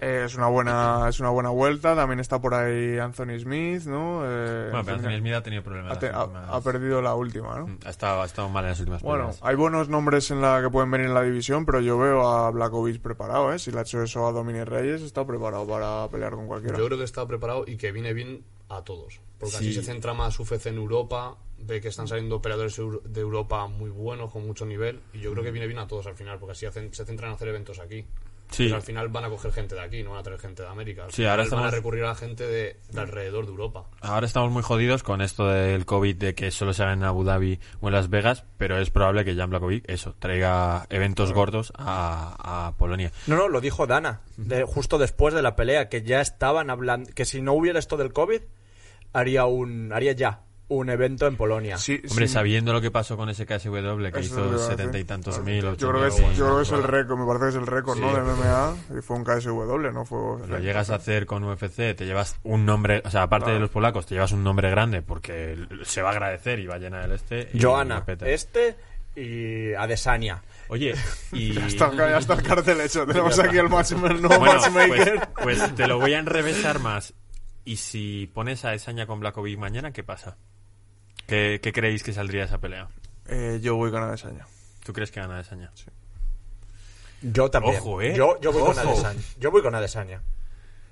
Eh, es una buena es una buena vuelta. También está por ahí Anthony Smith, ¿no? Eh, Bueno, pero Anthony- Smith ha tenido problemas. ha, te- las ha- últimas- ha perdido la última, ¿no? Mm, ha estado, ha estado mal en las últimas Bueno, hay buenos nombres en la que pueden venir en la división, pero yo veo a Blakovic preparado, ¿eh? Si le ha hecho eso a Dominic Reyes, está preparado para pelear con cualquiera. Yo creo que está preparado y que viene bien a todos. Porque Sí. así se centra más UFC en Europa, ve que están saliendo operadores de Europa muy buenos, con mucho nivel, y yo creo que viene bien a todos al final, porque así hacen- se centran en hacer eventos aquí. Sí. Pues al final van a coger gente de aquí, no van a traer gente de América. Al Sí, final ahora van estamos- a recurrir a la gente de, de alrededor de Europa. Ahora estamos muy jodidos con esto del COVID, de que solo se haga en Abu Dhabi o en Las Vegas, pero es probable que Jan Blakovic, eso, traiga eventos gordos a, a Polonia. No, no, lo dijo Dana, de, justo después de la pelea, que ya estaban hablando, que si no hubiera esto del COVID, haría un, haría ya un evento en Polonia. Sí, Hombre, sí. sabiendo lo que pasó con ese KSW, que es hizo setenta y tantos mil, Yo creo, que es, yo creo que es el récord, me parece que es el récord, ¿no? De MMA, y fue un KSW, ¿no? Fue, lo llegas a hacer con UFC, te llevas un nombre, o sea, aparte de los polacos, te llevas un nombre grande porque se va a agradecer y va a llenar el este. y Joana, este y Adesanya. Oye, y... Ya está, ya está el cartel hecho. Tenemos aquí el matchmaker, el nuevo Bueno, pues, matchmaker. pues te lo voy a enrevesar más. Y si pones a Esaña con Blakovic mañana, ¿qué pasa? ¿Qué, qué creéis que saldría de esa pelea? Eh, yo voy con Adesanya. ¿Tú crees que gana Esaña? Yo también. Ojo, ¿eh? Yo, yo voy con. Adesanya. Yo voy con Adesanya.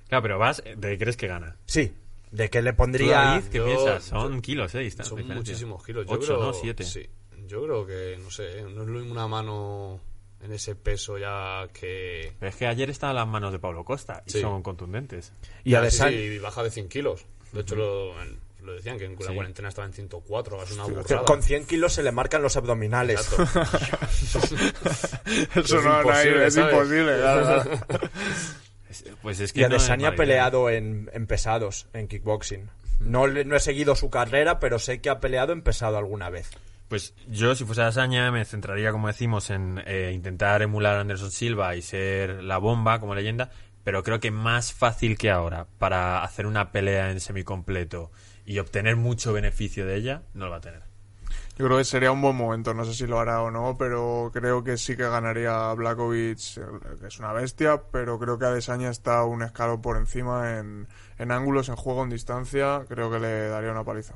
Claro, pero vas, ¿de qué crees que gana? Sí, de que le ¿Tú, pondría... David, ¿Qué Yo- piensas? Son yo- kilos, ¿eh? Distancia, Son diferencia. muchísimos kilos. Yo Ocho, creo, ¿no? Siete. Sí. Yo creo que, no sé, no es lo mismo una mano en ese peso ya que... Pero es que ayer estaban las manos de Pablo Costa y Sí. son contundentes. Y Ya, Adesanya... sí, sí, baja de 100 kilos. De hecho, lo decían, que en la Sí. cuarentena estaba en 104, es una burrada. con 100 kilos se le marcan los abdominales. Eso Es no, no hay- es ¿sabes? imposible. Pues es que Y no es Adesanya ha mala idea. peleado en, en pesados, en kickboxing. No, le- no he seguido su carrera, pero sé que ha peleado en pesado alguna vez. Pues yo, si fuese Asaña, me centraría, como decimos, en eh, intentar emular a Anderson Silva y ser la bomba como leyenda, pero creo que más fácil que ahora para hacer una pelea en semicompleto y obtener mucho beneficio de ella, no lo va a tener. Yo creo que sería un buen momento, no sé si lo hará o no, pero creo que sí que ganaría Blakovic, que es una bestia, pero creo que Adesanya está un escalón por encima en, en ángulos, en juego, en distancia, creo que le daría una paliza.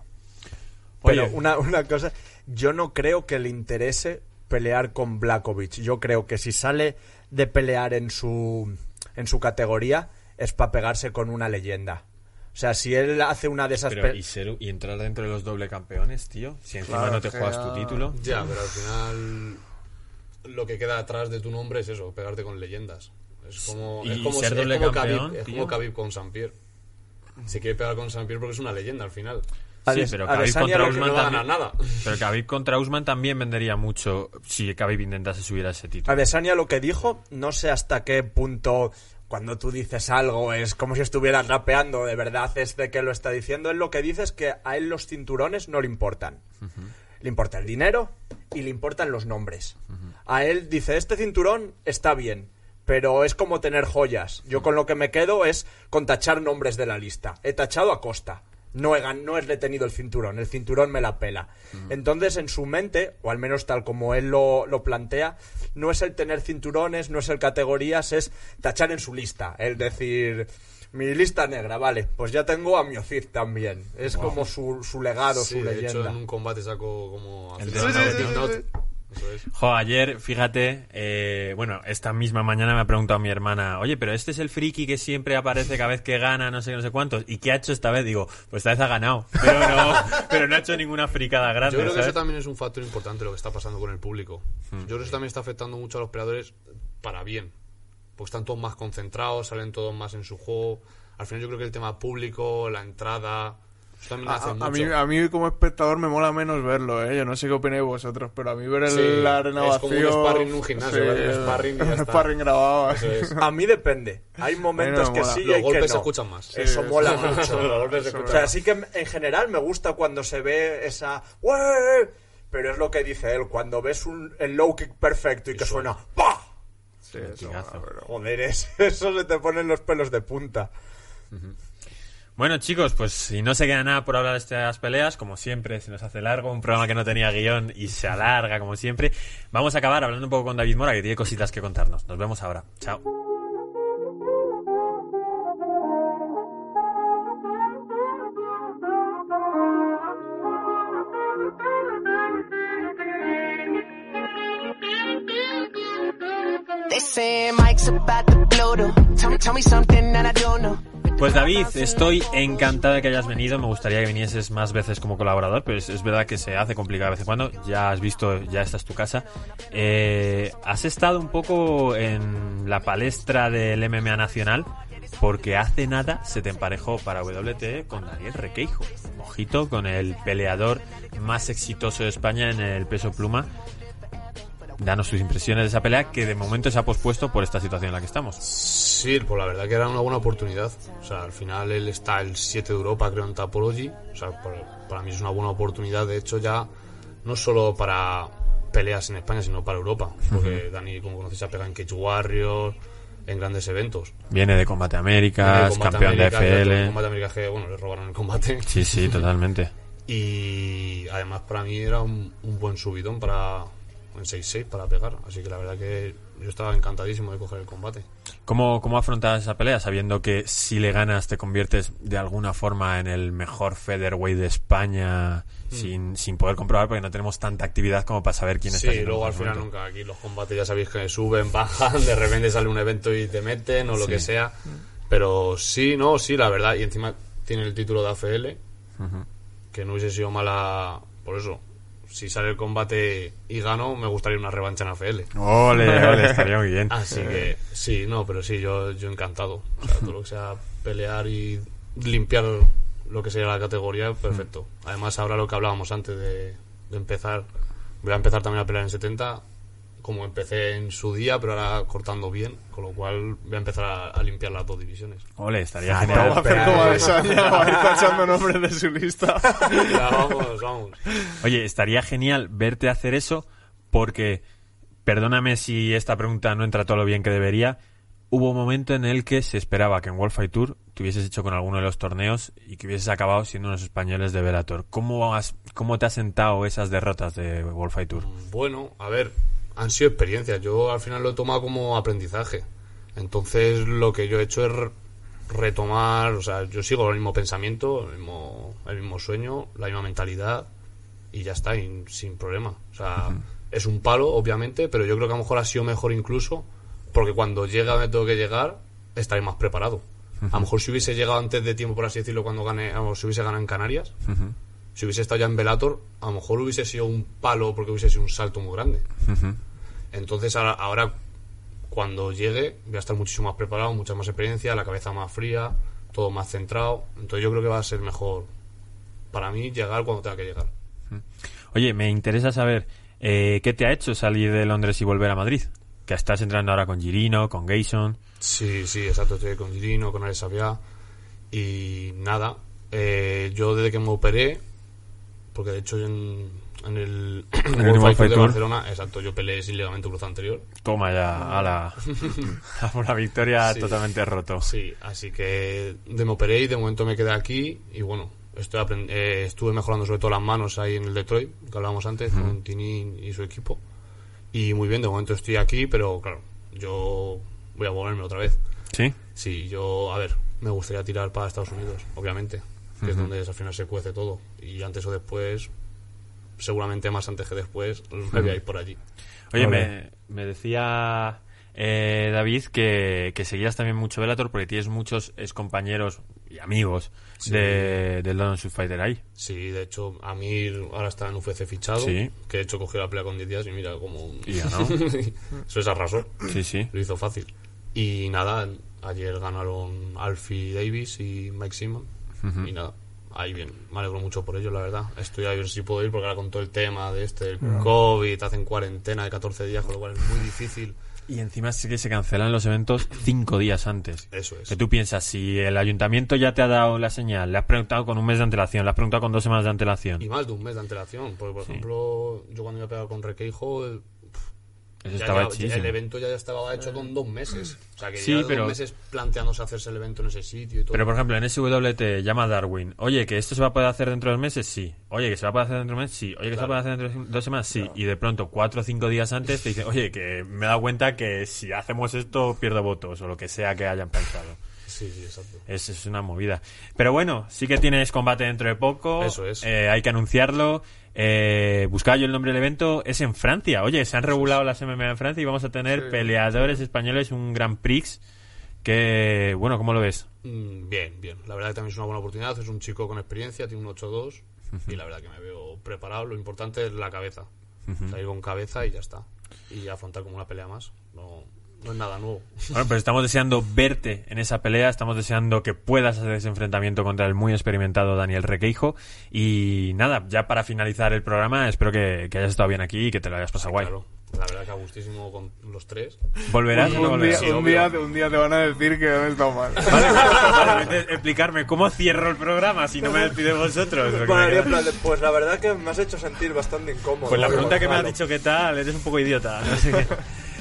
Pero Oye. una, una cosa, yo no creo que le interese pelear con Blakovic. Yo creo que si sale de pelear en su, en su categoría es para pegarse con una leyenda. O sea, si él hace una de esas... Pero, pe- y, ser- y entrar dentro de los doble campeones, tío, si encima Claro, no te juegas ya- tu título. Ya, pero al final lo que queda atrás de tu nombre es eso, pegarte con leyendas. Es como, Y es como, ser es doble como campeón, Khabib, es como Khabib con San Pierre. Se quiere pegar con San Pierre porque es una leyenda al final. Sí, pero Khabib Adesanya contra Usman no también- nada. Pero Khabib contra Usman también vendería mucho si Khabib intentase subir a ese título. Adesanya lo que dijo, no sé hasta qué punto cuando tú dices algo es como si estuvieras rapeando, de verdad es de que lo está diciendo. Él lo que dice es que a él los cinturones no le importan. Le importa el dinero y le importan los nombres. a él dice, este cinturón está bien, pero es como tener joyas. Yo con lo que me quedo es con tachar nombres de la lista. He tachado a Costa. No he, no he retenido el cinturón, el cinturón me la pela. Entonces, en su mente, o al menos tal como él lo, lo plantea, no es el tener cinturones, no es el categorías, es tachar en su lista. El decir, mi lista negra, vale, pues ya tengo a Miocid también. Es como su, su legado, Sí, su de leyenda. hecho, en un combate saco como... El de- Es. Jo, ayer, fíjate, eh, bueno, esta misma mañana me ha preguntado mi hermana, oye, pero este es el friki que siempre aparece cada vez que gana, no sé, no sé cuántos, ¿y qué ha hecho esta vez? Digo, pues esta vez ha ganado, pero no, pero no ha hecho ninguna fricada grande, Yo creo que eso también es un factor importante lo que está pasando con el público. Yo creo que eso también está afectando mucho a los peleadores para bien. Porque están todos más concentrados, salen todos más en su juego. Al final yo creo que el tema público, la entrada, A, a- mí, a mí como espectador me mola menos verlo, ¿eh? Yo no sé qué opináis vosotros, pero a mí ver el, Sí, la arena es como un vacío... sparring en un gimnasio, un sparring y ya un está. sparring grabado. Es. A mí depende. Hay momentos me que mola. sí y Los hay que golpes se no. escuchan más. Eso mola mucho. Los golpes se Eso O escuchan sea, sí que en general me gusta cuando se ve esa... Pero es lo que dice él, cuando ves un, el low kick perfecto y que suena ¡Pah! Sí, eso Joder, es- eso se te ponen los pelos de punta. Bueno, chicos, pues si no se queda nada por hablar de estas peleas, como siempre, se nos hace largo, un programa que no tenía guion y se alarga, como siempre. Vamos a acabar hablando un poco con David Mora, que tiene cositas que contarnos. Nos vemos ahora. Chao. Pues David, estoy encantado de que hayas venido. Me gustaría que vinieses más veces como colaborador, pero es, es verdad que se hace complicado de vez en cuando. Ya has visto, ya esta es tu casa. Eh, has estado un poco en la palestra del MMA nacional porque hace nada se te emparejó para WTE con Daniel Requeijo. Ojito con el peleador más exitoso de España en el peso pluma. Danos tus impresiones de esa pelea que de momento se ha pospuesto por esta situación en la que estamos. Sí, pues la verdad que era una buena oportunidad. O sea, al final él está el 7 de Europa, creo, en Tapology. O sea, para, para mí es una buena oportunidad. De hecho, ya no solo para peleas en España, sino para Europa. Porque Dani, como conoces, se ha pegado en Cage Warriors, en grandes eventos. Viene de Combate el Combate campeón América, de FL. Combate América que, bueno, le robaron el combate. Sí, sí, totalmente. Y además para mí era un, un buen subidón para en 6-6 para pegar. Así que la verdad que yo estaba encantadísimo de coger el combate. ¿Cómo, ¿Cómo afrontas esa pelea sabiendo que si le ganas te conviertes de alguna forma en el mejor featherweight de España sin, sin poder comprobar porque no tenemos tanta actividad como para saber quién Sí, está haciendo luego al final momento? nunca. Aquí los combates ya sabéis que suben, bajan, de repente sale un evento y te meten o lo Sí. que sea. Pero sí, no, sí, la verdad. Y encima tiene el título de AFL, que no hubiese sido mala por eso. Si sale el combate y gano, me gustaría una revancha en AFL. Ole, ole, estaría muy bien. Así que sí, no, pero sí, yo, yo encantado. O sea, todo lo que sea pelear y limpiar lo que sea la categoría, perfecto. Además, ahora lo que hablábamos antes de, de empezar, voy a empezar también a pelear en 70, como empecé en su día, pero ahora cortando bien, con lo cual voy a empezar a, a limpiar las dos divisiones. Ole, estaría Va a genial. hacer como a Desaña, va a ir tachando nombres de su lista. Ya, vamos, vamos. Oye, estaría genial verte hacer eso porque, perdóname si esta pregunta no entra todo lo bien que debería, hubo un momento en el que se esperaba que en World Fight Tour te hubieses hecho con alguno de los torneos y que hubieses acabado siendo unos españoles de Velator. ¿Cómo, has, ¿Cómo te has sentado esas derrotas de World Fight Tour? Bueno, a ver, han sido experiencias. Yo al final lo he tomado como aprendizaje. Entonces lo que yo he hecho es re- retomar, o sea, yo sigo el mismo pensamiento, el mismo, el mismo sueño, la misma mentalidad y ya está, y sin problema. O sea, es un palo, obviamente, pero yo creo que a lo mejor ha sido mejor incluso porque cuando llega donde tengo que llegar, estaré más preparado. A lo mejor si hubiese llegado antes de tiempo, por así decirlo, cuando gane, o si hubiese ganado en Canarias, si hubiese estado ya en Velator, a lo mejor hubiese sido un palo porque hubiese sido un salto muy grande. Entonces ahora, ahora, cuando llegue voy a estar muchísimo más preparado, mucha más experiencia, la cabeza más fría, todo más centrado. Entonces yo creo que va a ser mejor para mí llegar cuando tenga que llegar. Oye, me interesa saber eh, qué te ha hecho salir de Londres y volver a Madrid. Que estás entrando ahora con Girino, con Gayson. Sí, sí, exacto. Estoy con Girino, con Alex Sabia. Y nada, eh, yo desde que me operé, porque de hecho en, en el, en el World Fight de. Barcelona, exacto, yo peleé sin ligamento cruzado anterior. Toma ya, a la, a una victoria Sí. totalmente roto. Sí, así que de me operé y de momento me quedé aquí y bueno, estoy aprend- eh, estuve mejorando sobre todo las manos ahí en el Detroit, que hablábamos antes, con Tini y su equipo. Y muy bien, de momento estoy aquí, pero claro, yo voy a volverme otra vez. ¿Sí? Sí, yo, a ver, me gustaría tirar para Estados Unidos, obviamente, que es donde al final se cuece todo. Y antes o después, seguramente más antes que después, me voy a ir por allí. Oye, me, me decía eh, David que, que seguías también mucho Bellator porque tienes muchos excompañeros y amigos Sí. de, del London Street Fighter ahí. Sí, de hecho, Amir ahora está en UFC fichado, Sí. que de hecho cogió la pelea con 10 días y mira como... Y ganó. Eso es arrasó. Sí, sí. Lo hizo fácil. Y nada, ayer ganaron Alfie Davis y Mike Simon. Y nada, ahí bien. Me alegro mucho por ello, la verdad. Estoy a ver si puedo ir porque ahora con todo el tema de este, COVID, te hacen cuarentena de 14 días, con lo cual es muy difícil. Y encima sí que se cancelan los eventos cinco días antes. Eso es. Que tú piensas, si el ayuntamiento ya te ha dado la señal, le has preguntado con un mes de antelación, le has preguntado con dos semanas de antelación. Y más de un mes de antelación. Porque, por ejemplo, yo cuando iba a pegar con Requeijo, Eso ya- estaba ya- el evento ya estaba hecho con dos meses. O sea, que Sí, ya pero- dos meses planteándose hacerse el evento en ese sitio y todo. Pero por ejemplo, en SWT llama Darwin. Oye, que esto se va a poder hacer dentro de dos meses, sí. Oye, que se va a poder hacer dentro de un mes, sí. Oye, que se va a poder hacer dentro de dos semanas, sí. Y de pronto, cuatro o cinco días antes, te dicen, oye, que me he dado cuenta que si hacemos esto pierdo votos o lo que sea que hayan pensado. Sí, sí, exacto. Es, es una movida. Pero bueno, sí que tienes combate dentro de poco. Eso es. Eh, hay que anunciarlo. Eh, buscaba yo el nombre del evento. Es en Francia. Oye, se han regulado las MMA en Francia y vamos a tener peleadores españoles, un Grand Prix. Que, bueno, ¿cómo lo ves? Mm, Bien, bien. La verdad que también es una buena oportunidad. Es un chico con experiencia, tiene un 8-2 y la verdad que me veo preparado. Lo importante es la cabeza. Salir con cabeza y ya está. Y afrontar como una pelea más. No, no es nada nuevo. Bueno, pues estamos deseando verte en esa pelea, estamos deseando que puedas hacer ese enfrentamiento contra el muy experimentado Daniel Requeijo. Y nada, ya para finalizar el programa, espero que, que hayas estado bien aquí y que te lo hayas pasado guay. Claro. La verdad que a gustísimo con los tres. ¿Volverás o no Un día, volverás? Sí, un, día, un día te van a decir que han estado mal. Vale, entonces, explicarme cómo cierro el programa si no me despido vosotros. pues la verdad que me has hecho sentir bastante incómodo. Pues la pregunta que me has dicho qué tal, eres un poco idiota. No sé qué.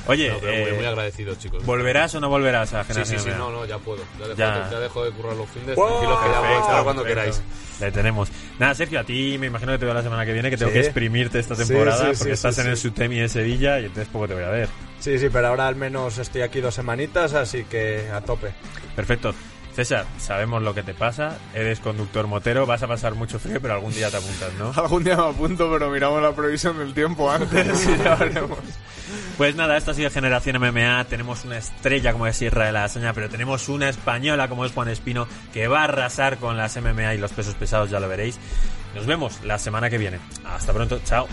Oye, No, pero muy, eh, muy agradecido, chicos. ¿volverás o no volverás a Sí, Generación sí, sí, MMA? no, no, ya puedo. Ya dejo, Ya. ya dejo de currar los fines. ¡Wow! Tranquilos que ya puedo estar cuando perfecto. queráis. Le tenemos. Nada, Sergio, a ti me imagino que te veo la semana que viene, que tengo Sí. que exprimirte esta Sí, temporada sí, porque sí, estás sí, en el sí. Sutemi de Sevilla y entonces poco te voy a ver. Sí, sí, pero ahora al menos estoy aquí dos semanitas, así que a tope. Perfecto. César, sabemos lo que te pasa, eres conductor motero, vas a pasar mucho frío, pero algún día te apuntas, ¿no? Algún día me apunto, pero miramos la previsión del tiempo antes y ya veremos. Pues nada, esto ha sido Generación MMA. Tenemos una estrella como es la Hazaña, pero tenemos una española como es Juan Espino que va a arrasar con las MMA y los pesos pesados, ya lo veréis. Nos vemos la semana que viene. Hasta pronto, chao.